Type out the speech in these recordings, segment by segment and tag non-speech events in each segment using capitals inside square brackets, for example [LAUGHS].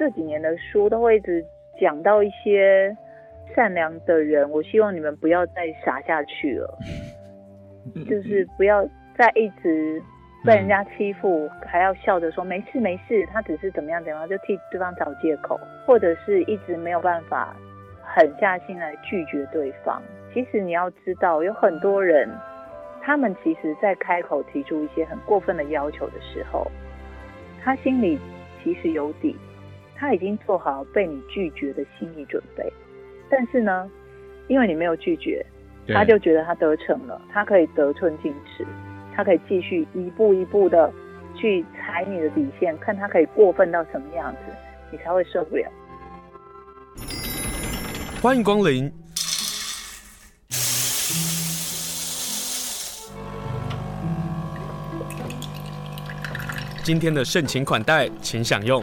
这几年的书都会一直讲到一些善良的人，我希望你们不要再傻下去了，就是不要再一直被人家欺负，嗯、还要笑着说没事没事，他只是怎么样怎么样，就替对方找借口，或者是一直没有办法狠下心来拒绝对方。其实你要知道，有很多人，他们其实在开口提出一些很过分的要求的时候，他心里其实有底，他已经做好被你拒绝的心理准备。但是呢，因为你没有拒绝，他就觉得他得逞了，他可以得寸进尺，他可以继续一步一步的去踩你的底线，看他可以过分到什么样子，你才会受不了。欢迎光临。今天的盛情款待，请享用。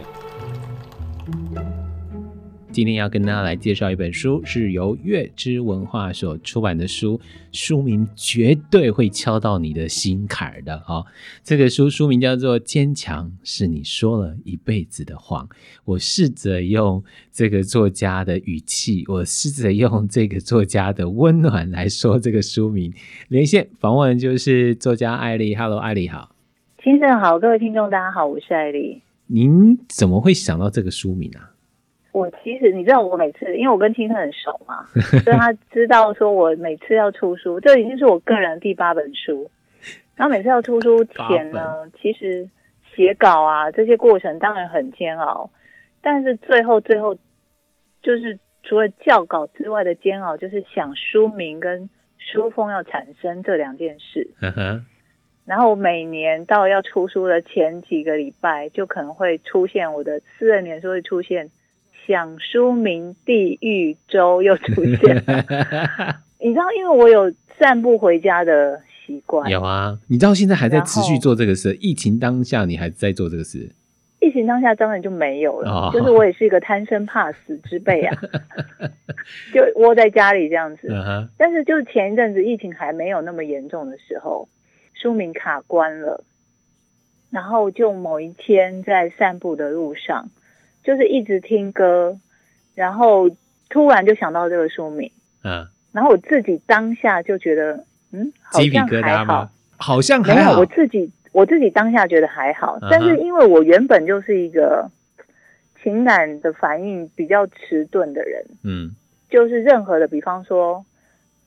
今天要跟大家来介绍一本书，是由月之文化所出版的书，书名绝对会敲到你的心坎的啊、哦！这个书书名叫做《坚强是你说了一辈子的谎》。我试着用这个作家的语气，我试着用这个作家的温暖来说这个书名。连线访问就是作家艾莉，Hello，艾莉好。先生好，各位听众大家好，我是艾莉。您怎么会想到这个书名啊？我其实你知道，我每次因为我跟青生很熟嘛，所以他知道说我每次要出书，这已经是我个人第八本书。然后每次要出书前呢，其实写稿啊这些过程当然很煎熬，但是最后最后就是除了校稿之外的煎熬，就是想书名跟书封要产生这两件事。嗯哼。然后每年到要出书的前几个礼拜，就可能会出现我的私人脸书会出现想书名地狱周又出现。[LAUGHS] 你知道，因为我有散步回家的习惯。有啊，你知道现在还在持续做这个事？疫情当下你还在做这个事？疫情当下当然就没有了。哦、就是我也是一个贪生怕死之辈啊，[LAUGHS] 就窝在家里这样子。Uh. 但是就是前一阵子疫情还没有那么严重的时候。书名卡关了，然后就某一天在散步的路上，就是一直听歌，然后突然就想到这个书名，嗯，然后我自己当下就觉得，嗯，好像还好，好像还好，我自己我自己当下觉得还好，嗯、但是因为我原本就是一个情感的反应比较迟钝的人，嗯，就是任何的，比方说。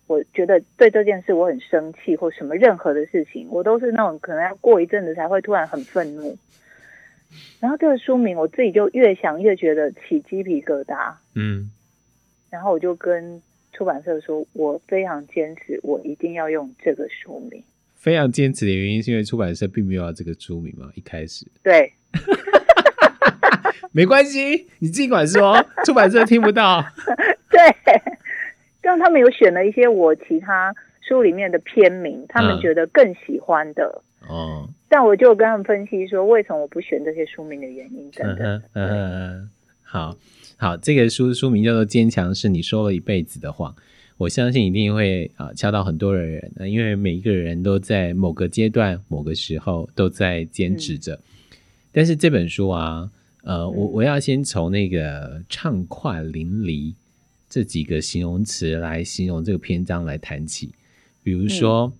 我觉得对这件事我很生气，或什么任何的事情，我都是那种可能要过一阵子才会突然很愤怒。然后这个书名我自己就越想越觉得起鸡皮疙瘩，嗯。然后我就跟出版社说，我非常坚持，我一定要用这个书名。非常坚持的原因是因为出版社并没有要这个书名嘛，一开始。对。[LAUGHS] 没关系，你尽管说，出版社听不到。[LAUGHS] 对。让他们有选了一些我其他书里面的篇名，他们觉得更喜欢的哦。嗯、但我就跟他们分析说，为什么我不选这些书名的原因等等。嗯嗯嗯，好好，这个书书名叫做《坚强是你说了一辈子的谎》，我相信一定会啊敲到很多的人，因为每一个人都在某个阶段、某个时候都在坚持着。嗯、但是这本书啊，呃，我我要先从那个畅快淋漓。这几个形容词来形容这个篇章来谈起，比如说、嗯、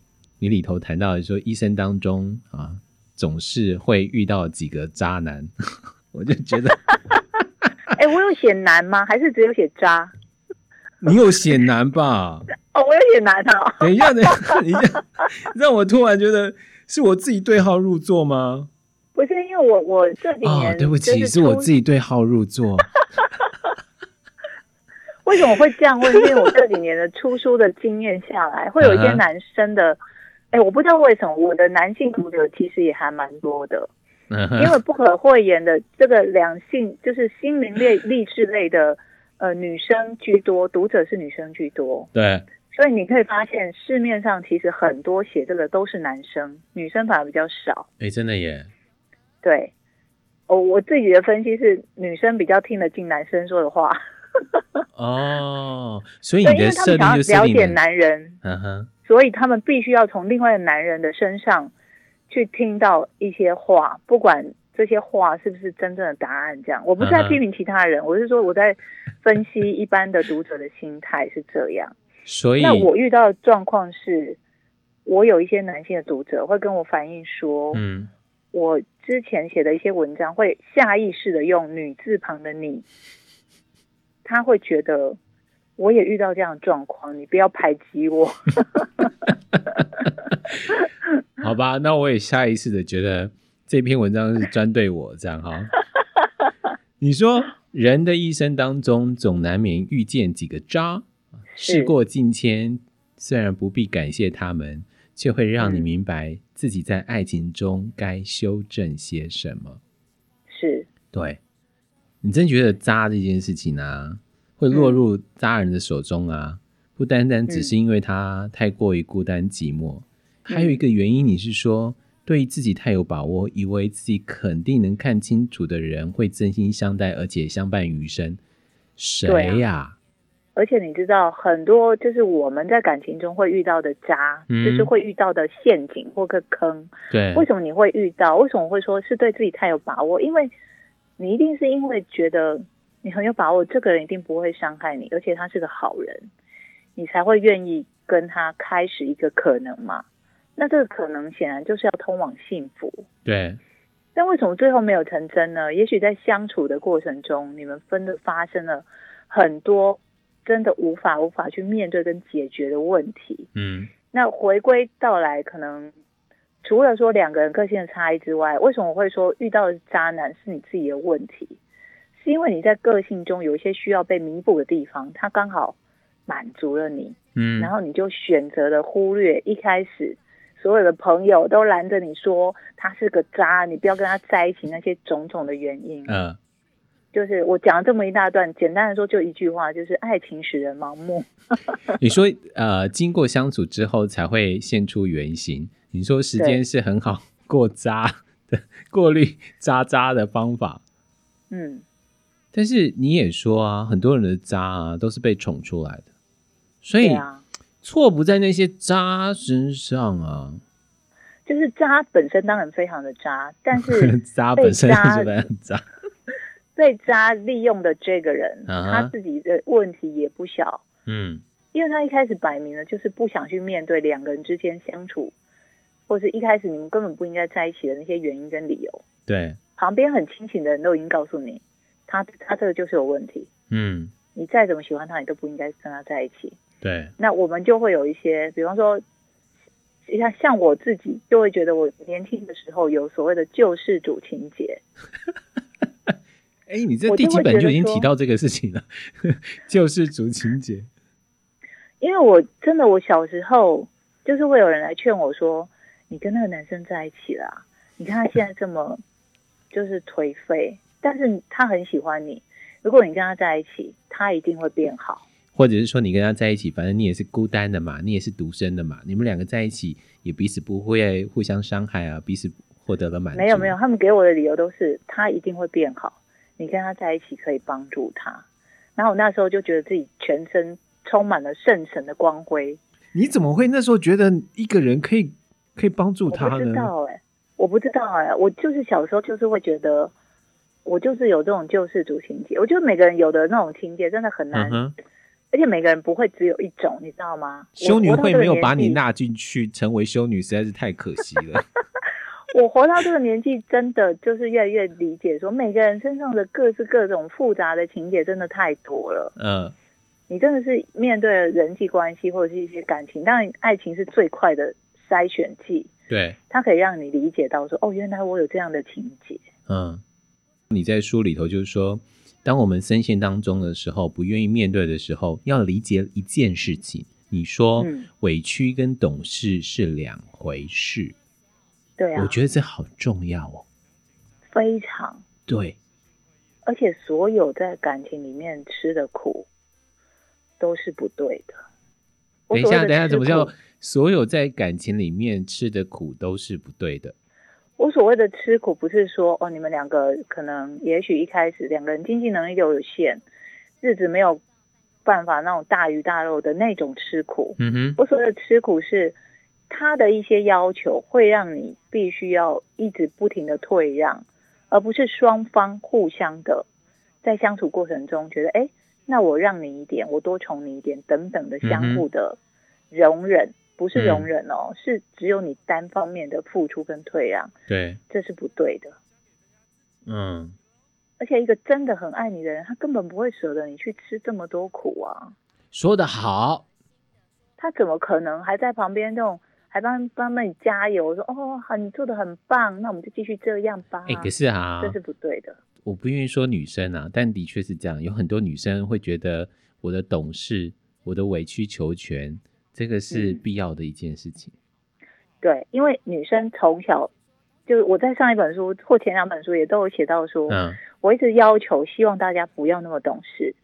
你里头谈到说，一生当中啊，总是会遇到几个渣男，[LAUGHS] 我就觉得，[LAUGHS] 哎、欸，我有写男吗？还是只有写渣？你有写男吧？[LAUGHS] 哦，我有写男啊。等一下，等一下，等一下，让我突然觉得是我自己对号入座吗？不是，因为我我这几年、哦，对不起，是我自己对号入座。为什么会这样问？因为我这几年的出书的经验下来，会有一些男生的，哎、欸，我不知道为什么我的男性读者其实也还蛮多的，因为不可讳言的这个两性就是心灵类励志类的，呃，女生居多，读者是女生居多，对，所以你可以发现市面上其实很多写这个都是男生，女生反而比较少。哎、欸，真的耶。对，我我自己的分析是，女生比较听得进男生说的话。[LAUGHS] 哦，所以你的设定就是了解男人，嗯哼，所以他们必须要从另外的男人的身上去听到一些话，不管这些话是不是真正的答案？这样，我不是在批评其他人，uh. 我是说我在分析一般的读者的心态是这样。所以，那我遇到的状况是，我有一些男性的读者会跟我反映说，嗯，我之前写的一些文章会下意识的用女字旁的你，他会觉得我也遇到这样的状况，你不要排挤我。[LAUGHS] 好吧，那我也下意识的觉得这篇文章是专对我这样哈。[LAUGHS] 你说人的一生当中总难免遇见几个渣，事过境迁，虽然不必感谢他们，却会让你明白自己在爱情中该修正些什么。是，对，你真觉得渣这件事情啊，会落入渣人的手中啊？嗯、不单单只是因为他太过于孤单寂寞。还有一个原因，你是说对自己太有把握，以为自己肯定能看清楚的人会真心相待，而且相伴余生。谁呀、啊？而且你知道，很多就是我们在感情中会遇到的渣，嗯、就是会遇到的陷阱或个坑。对，为什么你会遇到？为什么会说是对自己太有把握？因为你一定是因为觉得你很有把握，这个人一定不会伤害你，而且他是个好人，你才会愿意跟他开始一个可能嘛。那这个可能显然就是要通往幸福，对。但为什么最后没有成真呢？也许在相处的过程中，你们分的发生了很多真的无法无法去面对跟解决的问题。嗯。那回归到来，可能除了说两个人个性的差异之外，为什么我会说遇到的渣男是你自己的问题？是因为你在个性中有一些需要被弥补的地方，他刚好满足了你。嗯。然后你就选择了忽略一开始。所有的朋友都拦着你说他是个渣，你不要跟他在一起。那些种种的原因，嗯，就是我讲了这么一大段，简单的说就一句话，就是爱情使人盲目。[LAUGHS] 你说呃，经过相处之后才会现出原形。你说时间是很好过渣的对过滤渣渣的方法，嗯，但是你也说啊，很多人的渣啊都是被宠出来的，所以啊。错不在那些渣身上啊，就是渣本身当然非常的渣，[LAUGHS] 但是渣本身是很渣，[LAUGHS] 被渣利用的这个人，uh huh. 他自己的问题也不小，嗯，因为他一开始摆明了就是不想去面对两个人之间相处，或是一开始你们根本不应该在一起的那些原因跟理由，对，旁边很清醒的人都已经告诉你，他他这个就是有问题，嗯，你再怎么喜欢他，你都不应该跟他在一起。对，那我们就会有一些，比方说，像像我自己就会觉得，我年轻的时候有所谓的救世主情节。[LAUGHS] 哎、欸，你这第几本就已经提到这个事情了？[LAUGHS] 救世主情节。因为我真的，我小时候就是会有人来劝我说：“你跟那个男生在一起啦，你看他现在这么就是颓废，但是他很喜欢你，如果你跟他在一起，他一定会变好。”或者是说你跟他在一起，反正你也是孤单的嘛，你也是独生的嘛，你们两个在一起也彼此不会互相伤害啊，彼此获得了满足。没有没有，他们给我的理由都是他一定会变好，你跟他在一起可以帮助他。然后我那时候就觉得自己全身充满了圣神的光辉。你怎么会那时候觉得一个人可以可以帮助他呢？我不知道哎、欸，我不知道哎、欸，我就是小时候就是会觉得我就是有这种救世主情节。我觉得每个人有的那种情节真的很难。嗯而且每个人不会只有一种，你知道吗？修女会没有把你纳进去成为修女，实在是太可惜了。[LAUGHS] 我活到这个年纪，真的就是越来越理解，说每个人身上的各式各种复杂的情节真的太多了。嗯，你真的是面对了人际关系或者是一些感情，当然爱情是最快的筛选剂。对，它可以让你理解到说，哦，原来我有这样的情节。嗯，你在书里头就是说。当我们深陷当中的时候，不愿意面对的时候，要理解一件事情。你说、嗯、委屈跟懂事是两回事，对啊，我觉得这好重要哦，非常对。而且所有在感情里面吃的苦都是不对的。等一下，等一下，怎么叫所有在感情里面吃的苦都是不对的？我所谓的吃苦，不是说哦，你们两个可能也许一开始两个人经济能力就有限，日子没有办法那种大鱼大肉的那种吃苦。嗯哼，我所谓的吃苦是他的一些要求会让你必须要一直不停的退让，而不是双方互相的在相处过程中觉得，哎，那我让你一点，我多宠你一点，等等的相互的容忍，嗯、不是容忍哦，嗯、是只有你单方面的付出跟退让，对，这是不对的。嗯，而且一个真的很爱你的人，他根本不会舍得你去吃这么多苦啊。说得好，他怎么可能还在旁边这种？还帮帮帮你加油，说哦，好，你做的很棒，那我们就继续这样吧。哎、欸，可是啊，这是不对的。我不愿意说女生啊，但的确是这样，有很多女生会觉得我的懂事，我的委曲求全，这个是必要的一件事情。嗯、对，因为女生从小就我在上一本书或前两本书也都有写到说，嗯，我一直要求希望大家不要那么懂事。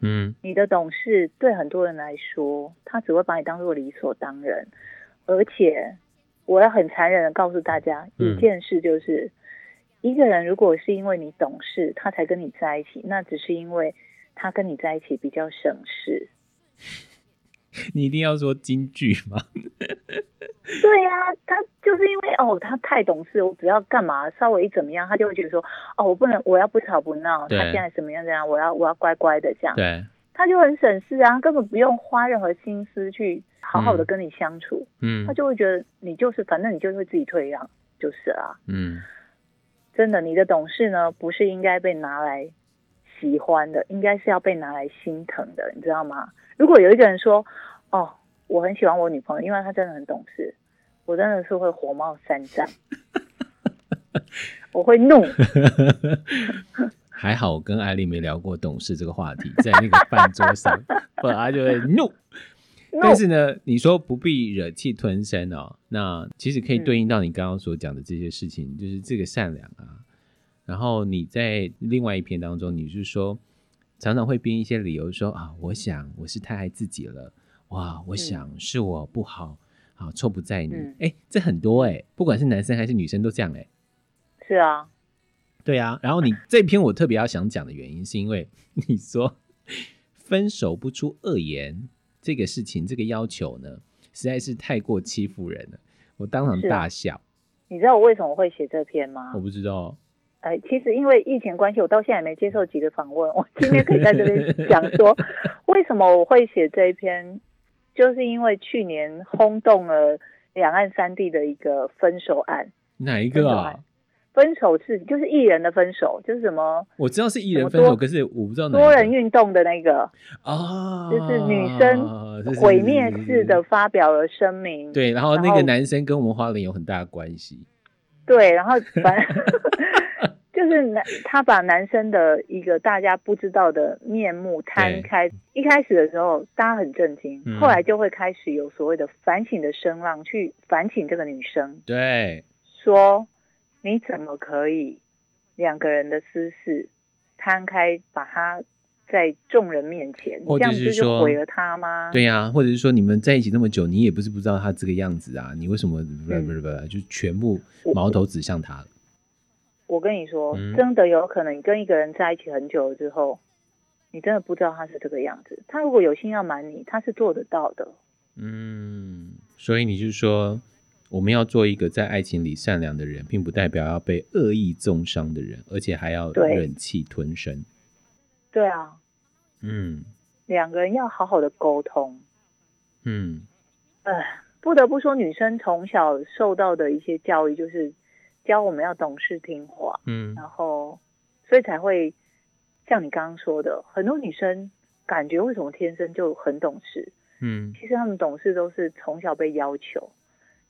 嗯，你的懂事对很多人来说，他只会把你当做理所当然。而且，我要很残忍的告诉大家一件事，就是、嗯、一个人如果是因为你懂事，他才跟你在一起，那只是因为他跟你在一起比较省事。你一定要说京剧吗？[LAUGHS] 对呀、啊，他就是因为哦，他太懂事，我只要干嘛稍微一怎么样，他就会觉得说哦，我不能，我要不吵不闹，他现在怎么样怎样，我要我要乖乖的这样。对，他就很省事啊，根本不用花任何心思去。好好的跟你相处，嗯，他就会觉得你就是，反正你就会自己退让，就是啊，嗯，真的，你的懂事呢，不是应该被拿来喜欢的，应该是要被拿来心疼的，你知道吗？如果有一个人说，哦，我很喜欢我女朋友，因为她真的很懂事，我真的是会火冒三丈，[LAUGHS] 我会怒。还好我跟艾丽没聊过懂事这个话题，在那个饭桌上，不然她就会怒。[LAUGHS] 但是呢，你说不必忍气吞声哦，那其实可以对应到你刚刚所讲的这些事情，嗯、就是这个善良啊。然后你在另外一篇当中，你是说常常会编一些理由说啊，我想我是太爱自己了，哇，我想是我不好，好错不在你。哎、嗯，这很多哎，不管是男生还是女生都这样哎。是啊，对啊。然后你这篇我特别要想讲的原因，是因为你说分手不出恶言。这个事情，这个要求呢，实在是太过欺负人了。我当场大笑。啊、你知道我为什么会写这篇吗？我不知道。哎，其实因为疫情关系，我到现在也没接受几个访问。我今天可以在这边 [LAUGHS] 讲说，为什么我会写这一篇，就是因为去年轰动了两岸三地的一个分手案。哪一个啊？分手是就是艺人的分手，就是什么？我知道是艺人分手，可是我不知道哪多人运动的那个啊，就是女生毁灭式的发表了声明。对，然后那个男生跟我们花莲有很大的关系。对，然后反正 [LAUGHS] 就是男 [LAUGHS] 他把男生的一个大家不知道的面目摊开。一开始的时候大家很震惊，嗯、后来就会开始有所谓的反省的声浪，去反省这个女生。对，说。你怎么可以两个人的私事摊开，把他在众人面前，你这样子就毁了他吗？对呀、啊，或者是说你们在一起那么久，你也不是不知道他这个样子啊，你为什么不不不不就全部矛头指向他了？我跟你说，嗯、真的有可能，你跟一个人在一起很久了之后，你真的不知道他是这个样子。他如果有心要瞒你，他是做得到的。嗯，所以你就说。我们要做一个在爱情里善良的人，并不代表要被恶意重伤的人，而且还要忍气吞声。对啊，嗯，两个人要好好的沟通。嗯，呃，不得不说，女生从小受到的一些教育，就是教我们要懂事听话。嗯，然后所以才会像你刚刚说的，很多女生感觉为什么天生就很懂事？嗯，其实她们懂事都是从小被要求。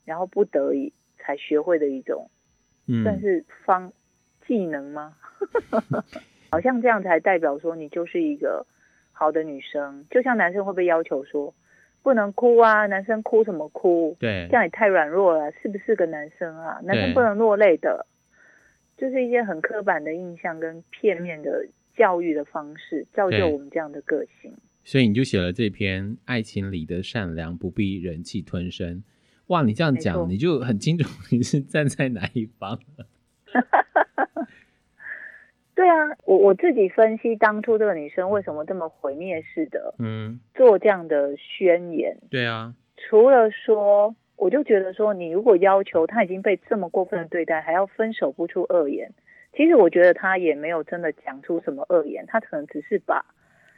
然后不得已才学会的一种，嗯，算是方技能吗？[LAUGHS] 好像这样才代表说你就是一个好的女生。就像男生会被要求说不能哭啊，男生哭什么哭？对，这样也太软弱了，是不是个男生啊？男生不能落泪的，就是一些很刻板的印象跟片面的教育的方式，造就我们这样的个性。所以你就写了这篇《爱情里的善良不必忍气吞声》。哇，你这样讲，你就很清楚你是站在哪一方了。[LAUGHS] 对啊，我我自己分析当初这个女生为什么这么毁灭式的，嗯，做这样的宣言。对啊，除了说，我就觉得说，你如果要求她已经被这么过分的对待，还要分手不出恶言，其实我觉得她也没有真的讲出什么恶言，她可能只是把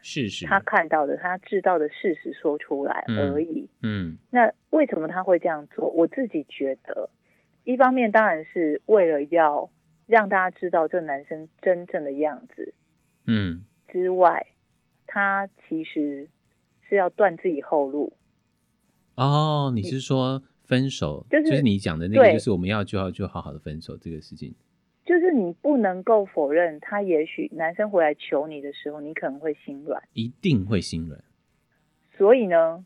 事实他看到的、他知道的事实说出来而已。嗯，嗯，那为什么他会这样做？我自己觉得，一方面当然是为了要让大家知道这男生真正的样子，嗯，之外，他其实是要断自己后路。哦，你是说分手？就是、就是你讲的那个，就是我们要就要就好好的分手这个事情。就是你不能够否认，他也许男生回来求你的时候，你可能会心软，一定会心软。所以呢，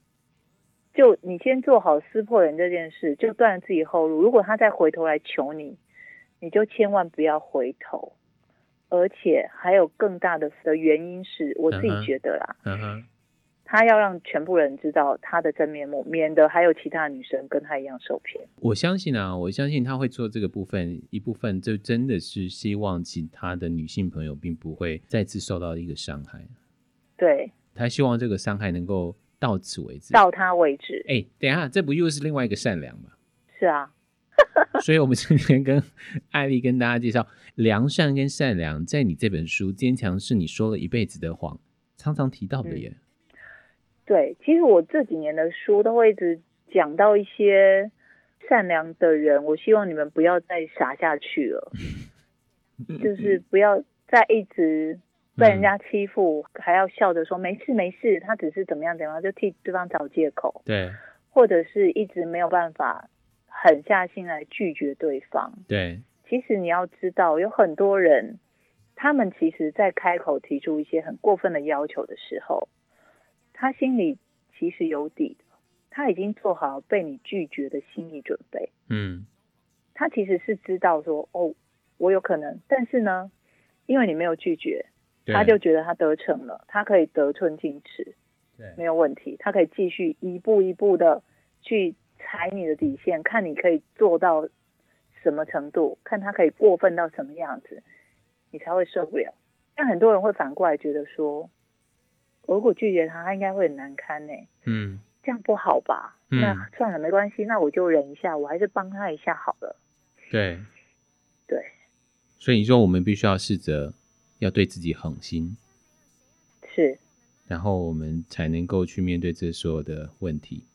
就你先做好撕破脸这件事，就断了自己后路。如果他再回头来求你，你就千万不要回头。而且还有更大的的原因是，我自己觉得啦。嗯哼。他要让全部人知道他的真面目，免得还有其他女生跟他一样受骗。我相信啊，我相信他会做这个部分，一部分就真的是希望其他的女性朋友并不会再次受到一个伤害。对，他希望这个伤害能够到此为止，到他为止。哎、欸，等一下，这不又是另外一个善良吗？是啊，[LAUGHS] 所以我们今天跟艾丽跟大家介绍，良善跟善良，在你这本书《坚强是你说了一辈子的谎》常常提到的耶。嗯对，其实我这几年的书都会一直讲到一些善良的人，我希望你们不要再傻下去了，[LAUGHS] 就是不要再一直被人家欺负，嗯、还要笑着说没事没事，他只是怎么样怎么样，就替对方找借口。对，或者是一直没有办法狠下心来拒绝对方。对，其实你要知道，有很多人，他们其实在开口提出一些很过分的要求的时候。他心里其实有底的，他已经做好被你拒绝的心理准备。嗯，他其实是知道说，哦，我有可能，但是呢，因为你没有拒绝，他就觉得他得逞了，他可以得寸进尺，对，没有问题，他可以继续一步一步的去踩你的底线，看你可以做到什么程度，看他可以过分到什么样子，你才会受不了。但很多人会反过来觉得说。我如果拒绝他，他应该会很难堪呢。嗯，这样不好吧？嗯、那算了，没关系，那我就忍一下，我还是帮他一下好了。对，对。所以你说我们必须要试着要对自己狠心，是，然后我们才能够去面对这所有的问题。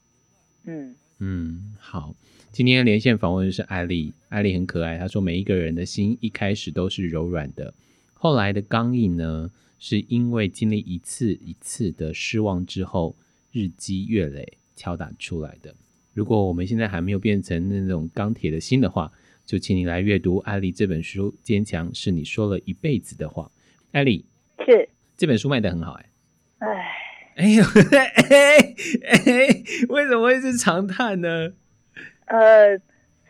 嗯嗯，好。今天连线访问的是艾丽，艾丽很可爱。她说，每一个人的心一开始都是柔软的，后来的刚硬呢？是因为经历一次一次的失望之后，日积月累敲打出来的。如果我们现在还没有变成那种钢铁的心的话，就请你来阅读艾丽这本书。坚强是你说了一辈子的话。艾丽是这本书卖的很好哎、欸。哎哎呦哎哎，为什么会是长叹呢？呃，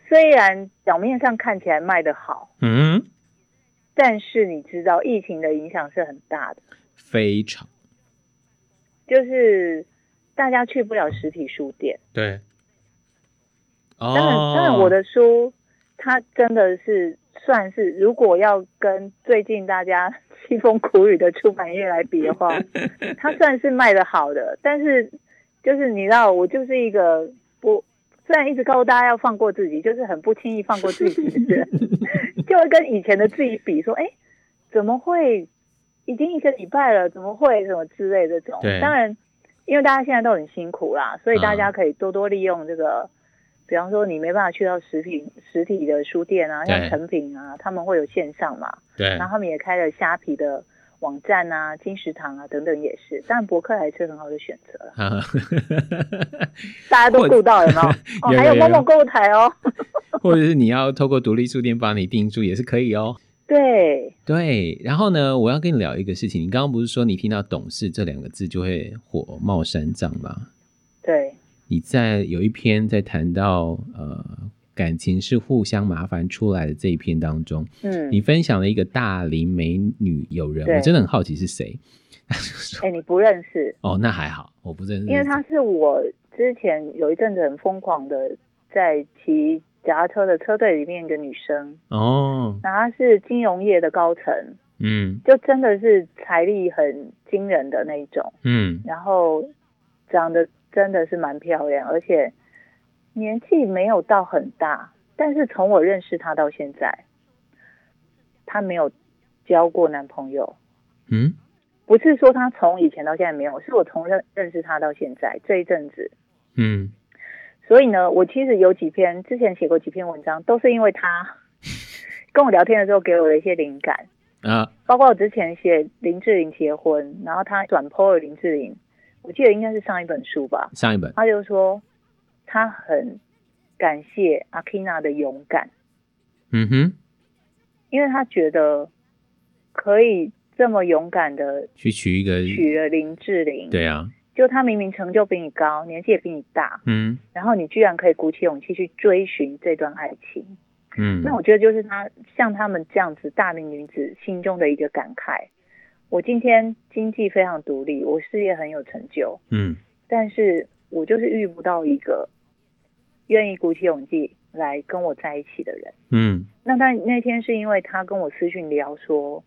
虽然表面上看起来卖的好，嗯。但是你知道，疫情的影响是很大的，非常，就是大家去不了实体书店。对，当然，当然，我的书它真的是算是，如果要跟最近大家凄风苦雨的出版业来比的话，[LAUGHS] 它算是卖的好的。但是，就是你知道，我就是一个不。虽然一直告诉大家要放过自己，就是很不轻易放过自己的人，[LAUGHS] 就会跟以前的自己比，说：“哎，怎么会已经一个礼拜了？怎么会什么之类的这种？”当然，因为大家现在都很辛苦啦，所以大家可以多多利用这个。嗯、比方说，你没办法去到实体实体的书店啊，像成品啊，他们会有线上嘛。对。然后他们也开了虾皮的。网站啊，金石堂啊等等也是，当然博客还是很好的选择。[LAUGHS] 大家都顾到了吗？哦，还有某某购物台哦。[LAUGHS] 或者是你要透过独立书店帮你订书也是可以哦。[LAUGHS] 对对，然后呢，我要跟你聊一个事情。你刚刚不是说你听到“董事”这两个字就会火冒三丈吗？对。你在有一篇在谈到呃。感情是互相麻烦出来的这一篇当中，嗯，你分享了一个大龄美女友人，我真的很好奇是谁。[LAUGHS] 哎、欸，你不认识？哦，那还好，我不认识，因为她是我之前有一阵子很疯狂的在骑脚踏车的车队里面一个女生。哦，那她是金融业的高层，嗯，就真的是财力很惊人的那一种，嗯，然后长得真的是蛮漂亮，而且。年纪没有到很大，但是从我认识她到现在，她没有交过男朋友。嗯，不是说她从以前到现在没有，是我从认认识她到现在这一阵子。嗯，所以呢，我其实有几篇之前写过几篇文章，都是因为她 [LAUGHS] 跟我聊天的时候给我的一些灵感啊。包括我之前写林志玲结婚，然后她转 po 了林志玲，我记得应该是上一本书吧。上一本，他就说他很感谢阿 Kina 的勇敢。嗯哼，因为他觉得可以这么勇敢的去娶一个娶了林志玲。对啊。就他明明成就比你高，年纪也比你大，嗯，然后你居然可以鼓起勇气去追寻这段爱情，嗯，那我觉得就是他像他们这样子大龄女子心中的一个感慨。我今天经济非常独立，我事业很有成就，嗯，但是我就是遇不到一个愿意鼓起勇气来跟我在一起的人，嗯，那但那天是因为他跟我私讯聊说，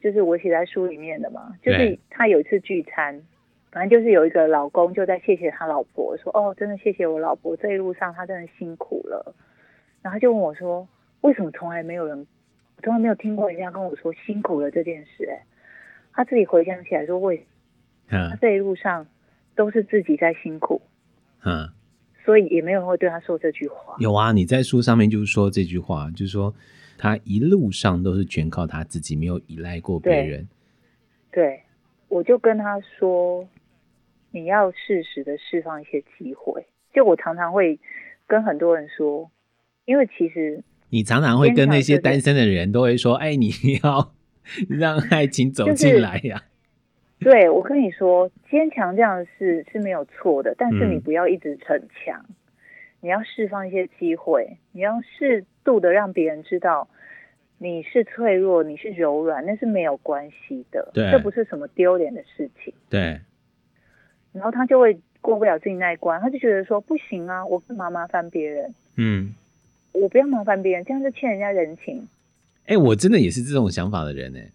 就是我写在书里面的嘛，就是他有一次聚餐。反正就是有一个老公就在谢谢他老婆，说：“哦，真的谢谢我老婆，这一路上他真的辛苦了。”然后就问我说：“为什么从来没有人，从来没有听过人家跟我说辛苦了这件事？”哎，他自己回想起来说：“为什么？他这一路上都是自己在辛苦，嗯，所以也没有人会对他说这句话。”有啊，你在书上面就是说这句话，就是说他一路上都是全靠他自己，没有依赖过别人。对，对，我就跟他说。你要适时的释放一些机会，就我常常会跟很多人说，因为其实你常常会跟那些单身的人都会说，哎，你 [LAUGHS] 要让爱情走进来呀、啊就是。对，我跟你说，坚强这样的事是没有错的，但是你不要一直逞强，嗯、你要释放一些机会，你要适度的让别人知道你是脆弱，你是柔软，那是没有关系的，对，这不是什么丢脸的事情，对。然后他就会过不了自己那一关，他就觉得说不行啊，我干嘛麻烦别人？嗯，我不要麻烦别人，这样就欠人家人情。哎，我真的也是这种想法的人哎，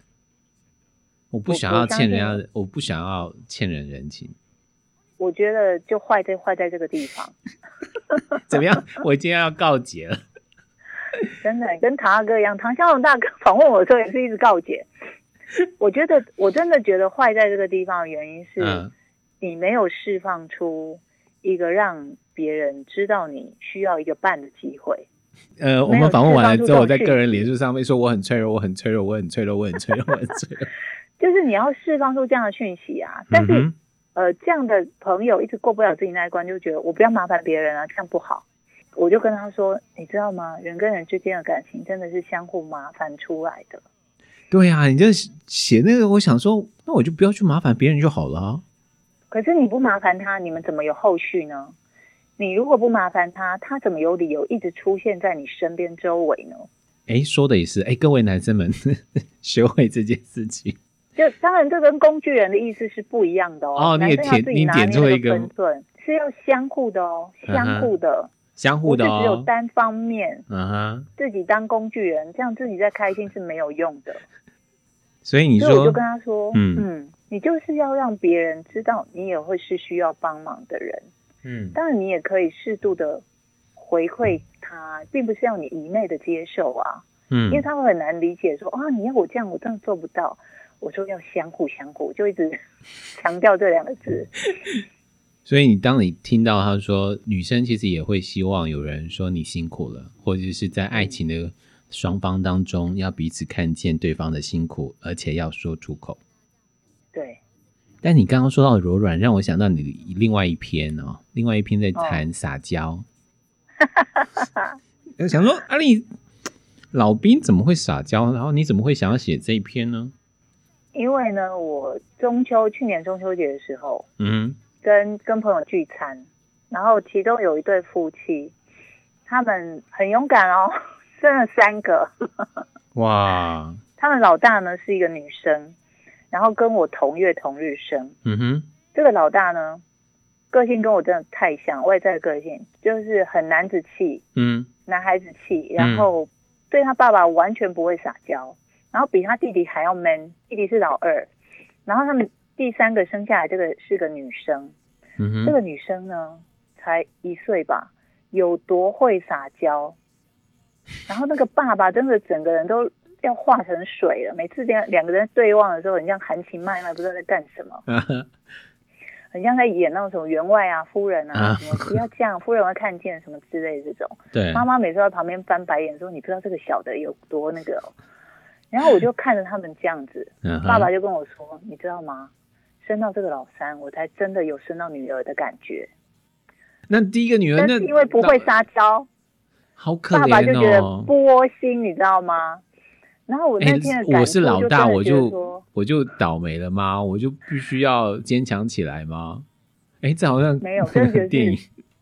我不想要欠人家，我，我不想要欠人人情。我觉得就坏在坏在这个地方。[LAUGHS] 怎么样？[LAUGHS] 我今天要告捷了。[LAUGHS] 真的跟唐大哥一样，唐湘龙大哥访问我的时候也是一直告解。我觉得我真的觉得坏在这个地方的原因是。嗯你没有释放出一个让别人知道你需要一个伴的机会。呃，我们访问完了之后，我在个人脸书上面说我很脆弱，我很脆弱，我很脆弱，我很脆弱，我很脆弱。[LAUGHS] 就是你要释放出这样的讯息啊！但是、嗯，呃，这样的朋友一直过不了自己那一关，就觉得我不要麻烦别人啊，这样不好。我就跟他说，你知道吗？人跟人之间的感情真的是相互麻烦出来的。对呀、啊，你就写那个，我想说，那我就不要去麻烦别人就好了。可是你不麻烦他，你们怎么有后续呢？你如果不麻烦他，他怎么有理由一直出现在你身边周围呢？哎，说的也是，哎，各位男生们呵呵 [LAUGHS] 学会这件事情。就当然，这跟工具人的意思是不一样的哦。哦，你也点你点出一个分寸，是要相互的哦，相互的，嗯、相互的哦，只有单方面。嗯哼，自己当工具人，这样自己在开心是没有用的。[LAUGHS] 所以你说，我就跟他说，嗯。嗯你就是要让别人知道你也会是需要帮忙的人，嗯，当然你也可以适度的回馈他，并不是要你一昧的接受啊，嗯，因为他会很难理解说啊，你要我这样，我真的做不到。我说要相互相互，就一直强调这两个字。所以你当你听到他说女生其实也会希望有人说你辛苦了，或者是在爱情的双方当中要彼此看见对方的辛苦，而且要说出口。对，但你刚刚说到柔软，让我想到你另外一篇哦，另外一篇在谈撒娇。[LAUGHS] 哦、想说阿丽、啊、老兵怎么会撒娇？然后你怎么会想要写这一篇呢？因为呢，我中秋去年中秋节的时候，嗯，跟跟朋友聚餐，然后其中有一对夫妻，他们很勇敢哦，生了三个。[LAUGHS] 哇！他们老大呢是一个女生。然后跟我同月同日生，嗯哼，这个老大呢，个性跟我真的太像，外在的个性就是很男子气，嗯，男孩子气，然后对他爸爸完全不会撒娇，然后比他弟弟还要 man，弟弟是老二，然后他们第三个生下来这个是个女生，嗯哼，这个女生呢才一岁吧，有多会撒娇，然后那个爸爸真的整个人都要化成水了。每次这样两个人对望的时候，很像含情脉脉，不知道在干什么。[LAUGHS] 很像在演那种什么员外啊、夫人啊，什么不要这样，夫人会看见什么之类的这种。对，妈妈每次在旁边翻白眼说：“你不知道这个小的有多那个哦。”然后我就看着他们这样子，爸爸就跟我说：“你知道吗？生到这个老三，我才真的有生到女儿的感觉。”那第一个女儿，那因为不会撒娇，好可怜哦，爸爸就觉得不窝心，你知道吗？然后我那天、欸、我是老大，我就我就倒霉了吗？我就必须要坚强起来吗？哎、欸，这好像没有，真的电影。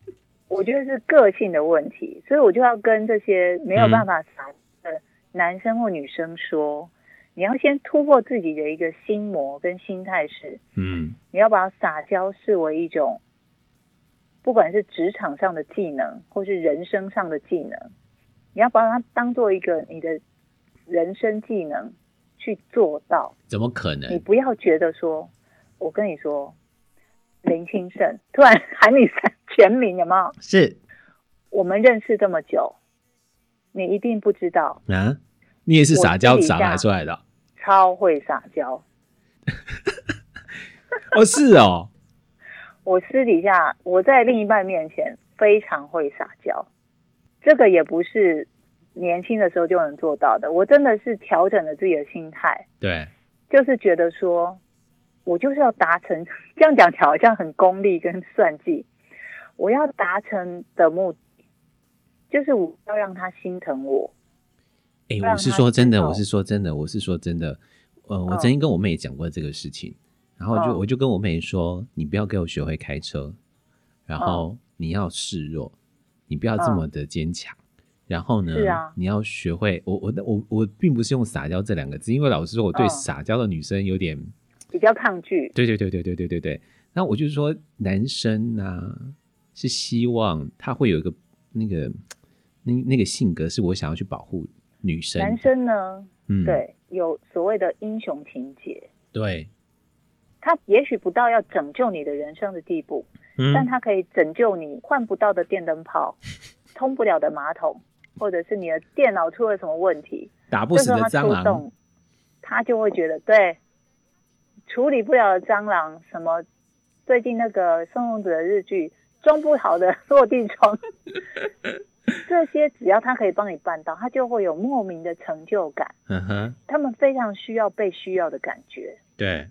[LAUGHS] 我觉得是个性的问题，所以我就要跟这些没有办法撒的男生或女生说，嗯、你要先突破自己的一个心魔跟心态是，嗯，你要把撒娇视为一种，不管是职场上的技能，或是人生上的技能，你要把它当做一个你的。人生技能去做到，怎么可能？你不要觉得说，我跟你说，林清盛 [LAUGHS] 突然喊你全名，有没有？是，我们认识这么久，你一定不知道啊！你也是撒娇撒出来的，超会撒娇。[LAUGHS] 哦，是哦。[LAUGHS] 我私底下我在另一半面前非常会撒娇，这个也不是。年轻的时候就能做到的，我真的是调整了自己的心态。对，就是觉得说，我就是要达成这样讲起来好像很功利跟算计。我要达成的目的，就是我要让他心疼我。哎、欸，我是说真的，我是说真的，我是说真的。呃，我曾经跟我妹讲过这个事情，然后就、哦、我就跟我妹说，你不要给我学会开车，然后你要示弱，你不要这么的坚强。然后呢？是啊，你要学会我我我我并不是用撒娇这两个字，因为老实说，我对撒娇的女生有点、嗯、比较抗拒。对对对对对对对对。那我就是说，男生呢、啊、是希望他会有一个那个那那个性格，是我想要去保护女生。男生呢，嗯，对，有所谓的英雄情节。对，他也许不到要拯救你的人生的地步，嗯、但他可以拯救你换不到的电灯泡，[LAUGHS] 通不了的马桶。或者是你的电脑出了什么问题，打不死的蟑螂，他就会觉得对，处理不了的蟑螂，什么最近那个宋冬野的日剧装不好的 [LAUGHS] 落地窗，[LAUGHS] 这些只要他可以帮你办到，他就会有莫名的成就感。嗯哼，他们非常需要被需要的感觉。对，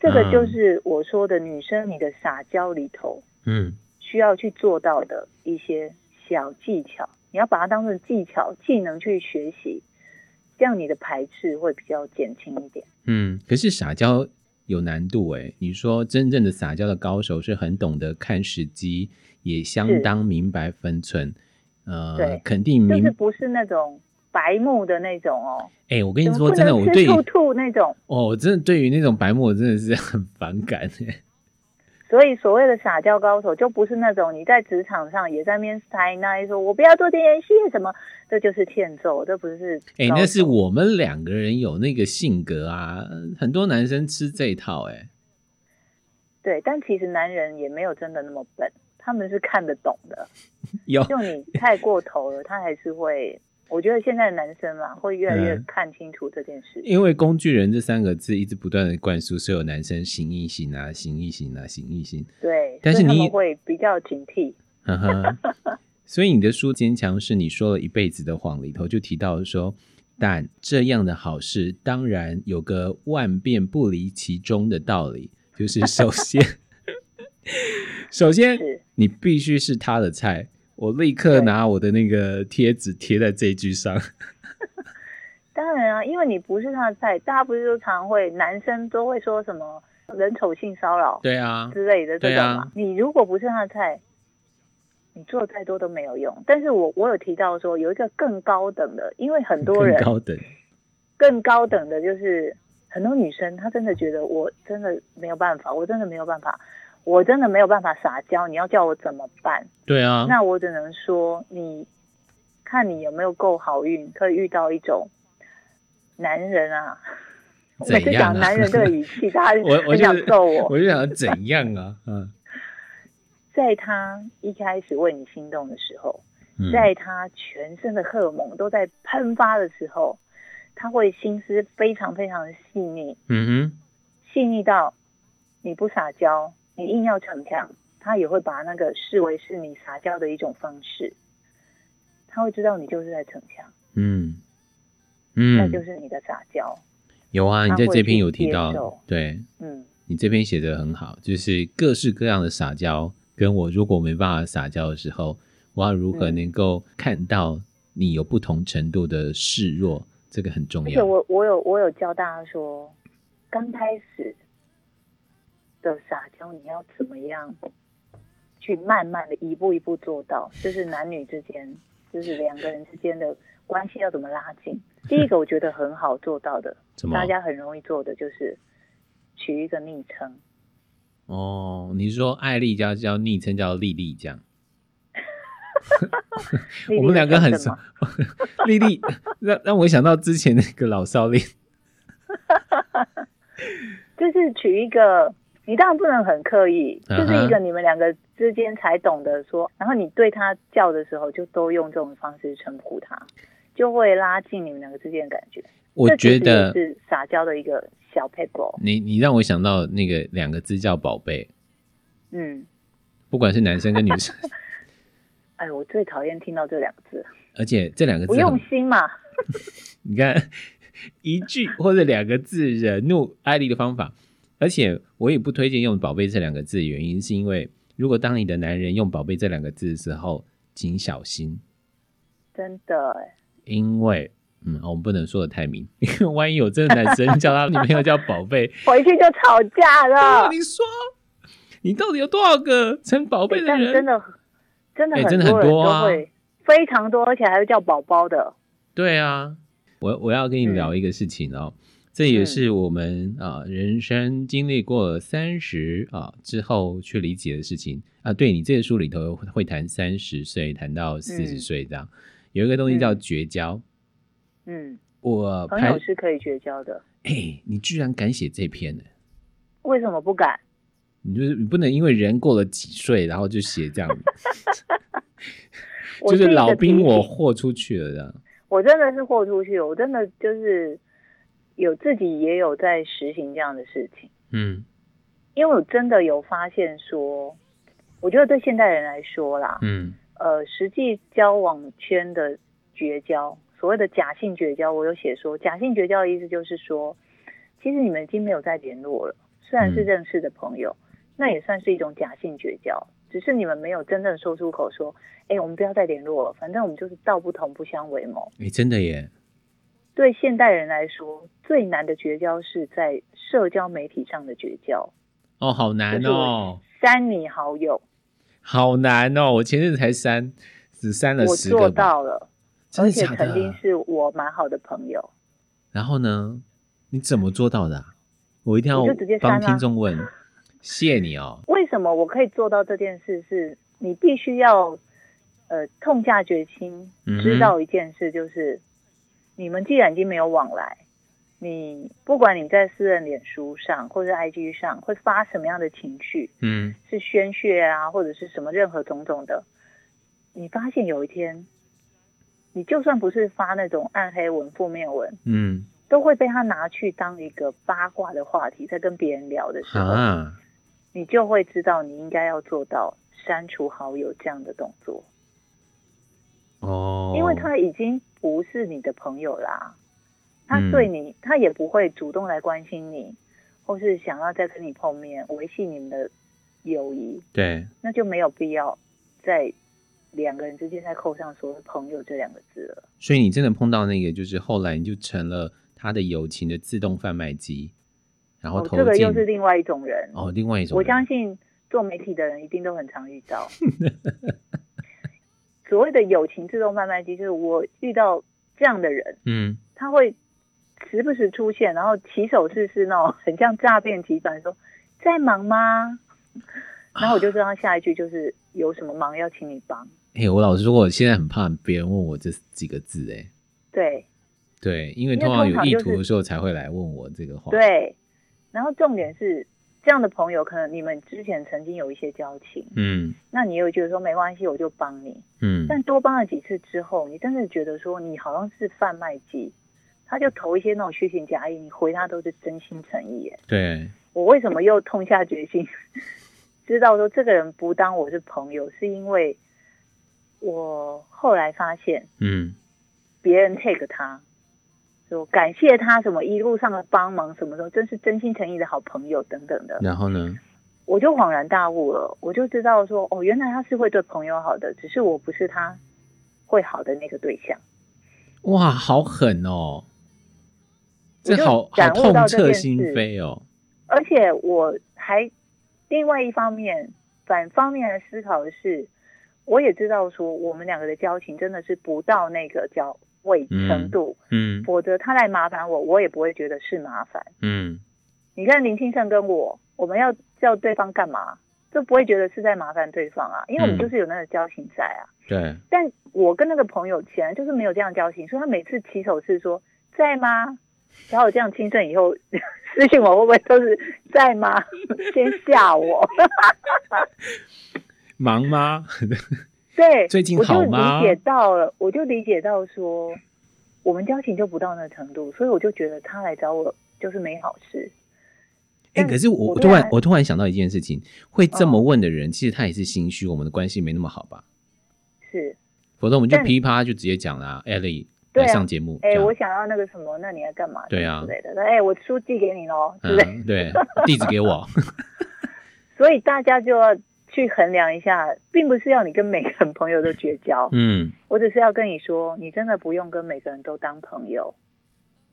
这个就是我说的女生你的撒娇里头，嗯，需要去做到的一些小技巧。你要把它当成技巧、技能去学习，这样你的排斥会比较减轻一点。嗯，可是撒娇有难度诶。你说真正的撒娇的高手是很懂得看时机，也相当明白分寸。呃，对，肯定明，就是不是那种白目的那种哦。哎、欸，我跟你说真的，我对兔兔那种哦，我真的对于那种白目，我真的是很反感。所以，所谓的撒娇高手，就不是那种你在职场上也在那边塞那说“我不要做这件事”什么，这就是欠揍，这不是。哎、欸，那是我们两个人有那个性格啊，很多男生吃这一套、欸，哎。对，但其实男人也没有真的那么笨，他们是看得懂的。[LAUGHS] 有，就你太过头了，他还是会。我觉得现在的男生嘛，会越来越看清楚这件事。嗯，因为“工具人”这三个字一直不断的灌输所有男生行一行啊，行一行啊，行一行。对，但是你会比较警惕。呵呵。所以你的书《坚强是你说了一辈子的谎》里头就提到说，但这样的好事当然有个万变不离其中的道理，就是首先，[LAUGHS] 首先你必须是他的菜。我立刻拿我的那个贴纸贴在这一句上。[LAUGHS] 当然啊，因为你不是他的菜，大家不是都常会男生都会说什么人丑性骚扰，对啊之类的这种嘛。啊、你如果不是他的菜，你做再多都没有用。但是我我有提到说有一个更高等的，因为很多人更高等，更高等的就是很多女生她真的觉得我真的没有办法，我真的没有办法。我真的没有办法撒娇，你要叫我怎么办？对啊，那我只能说，你看你有没有够好运，可以遇到一种男人啊。[LAUGHS] 我每次讲男人这个语气，大家 [LAUGHS] 很想揍我。我就想怎样啊？[LAUGHS] 嗯，在他一开始为你心动的时候，在他全身的荷尔蒙都在喷发的时候，他会心思非常非常的细腻，嗯哼，细腻到你不撒娇，你硬要逞强，他也会把那个视为是你撒娇的一种方式。他会知道你就是在逞强，嗯嗯，那就是你的撒娇。有啊，你在这篇有提到，对，嗯，你这篇写的很好，就是各式各样的撒娇，跟我如果没办法撒娇的时候，我要如何能够看到你有不同程度的示弱，嗯、这个很重要。而且我我有我有教大家说，刚开始的撒娇你要怎么样去慢慢的一步一步做到，就是男女之间，就是两个人之间的关系要怎么拉近。第一个我觉得很好做到的，[LAUGHS] 大家很容易做的就是取一个昵称。哦，你是说艾丽叫叫昵称叫丽丽这样？[LAUGHS] 我们两个很熟，丽丽 [LAUGHS] 让让我想到之前那个老少恋，就是取一个，你当然不能很刻意，嗯、就是一个你们两个之间才懂得说，然后你对他叫的时候，就都用这种方式称呼他。就会拉近你们两个之间的感觉。我觉得是撒娇的一个小撇步。你你让我想到那个两个字叫宝贝。嗯，不管是男生跟女生。[LAUGHS] 哎，我最讨厌听到这两个字。而且这两个字不用心嘛。[LAUGHS] 你看 [LAUGHS] 一句或者两个字惹怒艾丽的方法，而且我也不推荐用“宝贝”这两个字的原因，是因为如果当你的男人用“宝贝”这两个字的时候，请小心。真的因为，嗯，我们不能说的太明，因为万一有这个男生叫他女朋友叫宝贝，[LAUGHS] 回去就吵架了。你说，你到底有多少个称宝贝的人？欸、真的，真的，真的很多啊，非常多，而且还会叫宝宝的。对啊，我我要跟你聊一个事情哦，嗯、这也是我们啊人生经历过三十啊之后去理解的事情啊。对，你这个书里头会谈三十岁，谈到四十岁这样。嗯有一个东西叫绝交，嗯，我朋友是可以绝交的。哎、欸，你居然敢写这篇呢？为什么不敢？你就是你不能因为人过了几岁，然后就写这样 [LAUGHS] 就是老兵我豁出去了这样。我真的是豁出去，我真的就是有自己也有在实行这样的事情。嗯，因为我真的有发现说，我觉得对现代人来说啦，嗯。呃，实际交往圈的绝交，所谓的假性绝交，我有写说，假性绝交的意思就是说，其实你们已经没有再联络了，虽然是认识的朋友，嗯、那也算是一种假性绝交，只是你们没有真正说出口说，哎，我们不要再联络了，反正我们就是道不同不相为谋。哎，真的耶。对现代人来说，最难的绝交是在社交媒体上的绝交。哦，好难哦。删你好友。[LAUGHS] 好难哦！我前阵子才删，只删了十个。我做到了，真的假的？而且曾经是我蛮好的朋友。然后呢？你怎么做到的啊？我一定要帮听众问。谢谢你哦。[LAUGHS] 为什么我可以做到这件事？是你必须要呃痛下决心，知道一件事，就是、嗯、你们既然已经没有往来。你不管你在私人脸书上或者 IG 上会发什么样的情绪，嗯，是宣泄啊，或者是什么任何种种的，你发现有一天，你就算不是发那种暗黑文、负面文，嗯，都会被他拿去当一个八卦的话题，在跟别人聊的时候，啊，你就会知道你应该要做到删除好友这样的动作。哦，因为他已经不是你的朋友啦。他对你，嗯、他也不会主动来关心你，或是想要再跟你碰面，维系你们的友谊。对，那就没有必要在两个人之间再扣上所谓“朋友”这两个字了。所以你真的碰到那个，就是后来你就成了他的友情的自动贩卖机，然后这个又是另外一种人哦，另外一种人。我相信做媒体的人一定都很常遇到 [LAUGHS] 所谓的友情自动贩卖机，就是我遇到这样的人，嗯，他会。时不时出现，然后起手式是那种很像诈骗集团，说在忙吗？然后我就知道下一句就是有什么忙要请你帮。嘿、欸，我老实说，我现在很怕别人问我这几个字、欸，哎，对，对，因为通常有意图的时候才会来问我这个话。对，然后重点是这样的朋友，可能你们之前曾经有一些交情，嗯，那你又觉得说没关系，我就帮你，嗯，但多帮了几次之后，你真的觉得说你好像是贩卖机。他就投一些那种虚情假意，你回他都是真心诚意耶。对，我为什么又痛下决心，[LAUGHS] 知道说这个人不当我是朋友，是因为我后来发现，嗯，别人 take 他，说感谢他什么一路上的帮忙，什么时候真是真心诚意的好朋友等等的。然后呢，我就恍然大悟了，我就知道说，哦，原来他是会对朋友好的，只是我不是他会好的那个对象。哇，好狠哦！这好好痛彻心扉哦！而且我还另外一方面反方面来思考的是，我也知道说我们两个的交情真的是不到那个交位程度，嗯，嗯，否则他来麻烦我，我也不会觉得是麻烦，嗯。你看林清盛跟我，我们要叫对方干嘛，就不会觉得是在麻烦对方啊，因为我们就是有那个交情在啊。对、嗯。但我跟那个朋友显然就是没有这样交情，所以他每次起手是说在吗？然后这样清盛以后 [LAUGHS] 私信我会不会都是在吗？[LAUGHS] 先吓我。[LAUGHS] 忙吗？对，最近好吗？我就理解到了，我就理解到说我们交情就不到那个程度，所以我就觉得他来找我就是没好事。哎、欸，可是我我突然我突然想到一件事情，会这么问的人，哦、其实他也是心虚，我们的关系没那么好吧？是，否则我们就噼啪就直接讲了、啊，艾莉。来上节目，哎、欸，我想要那个什么，那你要干嘛？对啊，之类的。哎、欸，我书寄给你喽，对不对？嗯、对，地址给我。[LAUGHS] 所以大家就要去衡量一下，并不是要你跟每个人朋友都绝交。嗯，我只是要跟你说，你真的不用跟每个人都当朋友，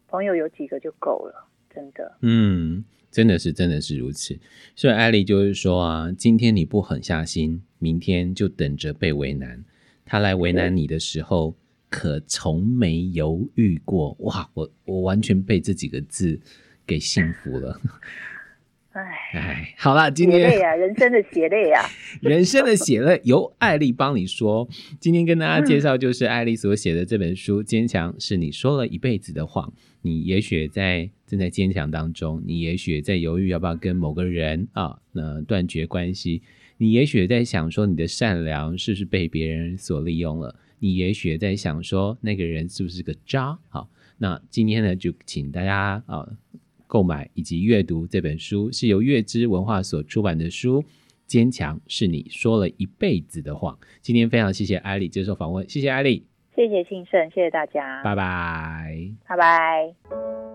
朋友有几个就够了，真的。嗯，真的是，真的是如此。所以艾莉就是说啊，今天你不狠下心，明天就等着被为难。他来为难你的时候。可从没犹豫过哇！我我完全被这几个字给幸福了。哎哎，好了，今天血泪啊，[LAUGHS] 人生的血泪啊，[LAUGHS] 人生的血泪由艾丽帮你说。今天跟大家介绍就是艾丽所写的这本书《坚强是你说了一辈子的谎》。你也许在正在坚强当中，你也许在犹豫要不要跟某个人啊，那断绝关系。你也许在想说，你的善良是不是被别人所利用了？你也许在想说，那个人是不是个渣？好，那今天呢，就请大家啊购买以及阅读这本书，是由月之文化所出版的书。坚强是你说了一辈子的谎。今天非常谢谢艾丽接受访问，谢谢艾丽，谢谢庆盛，谢谢大家，拜拜，拜拜。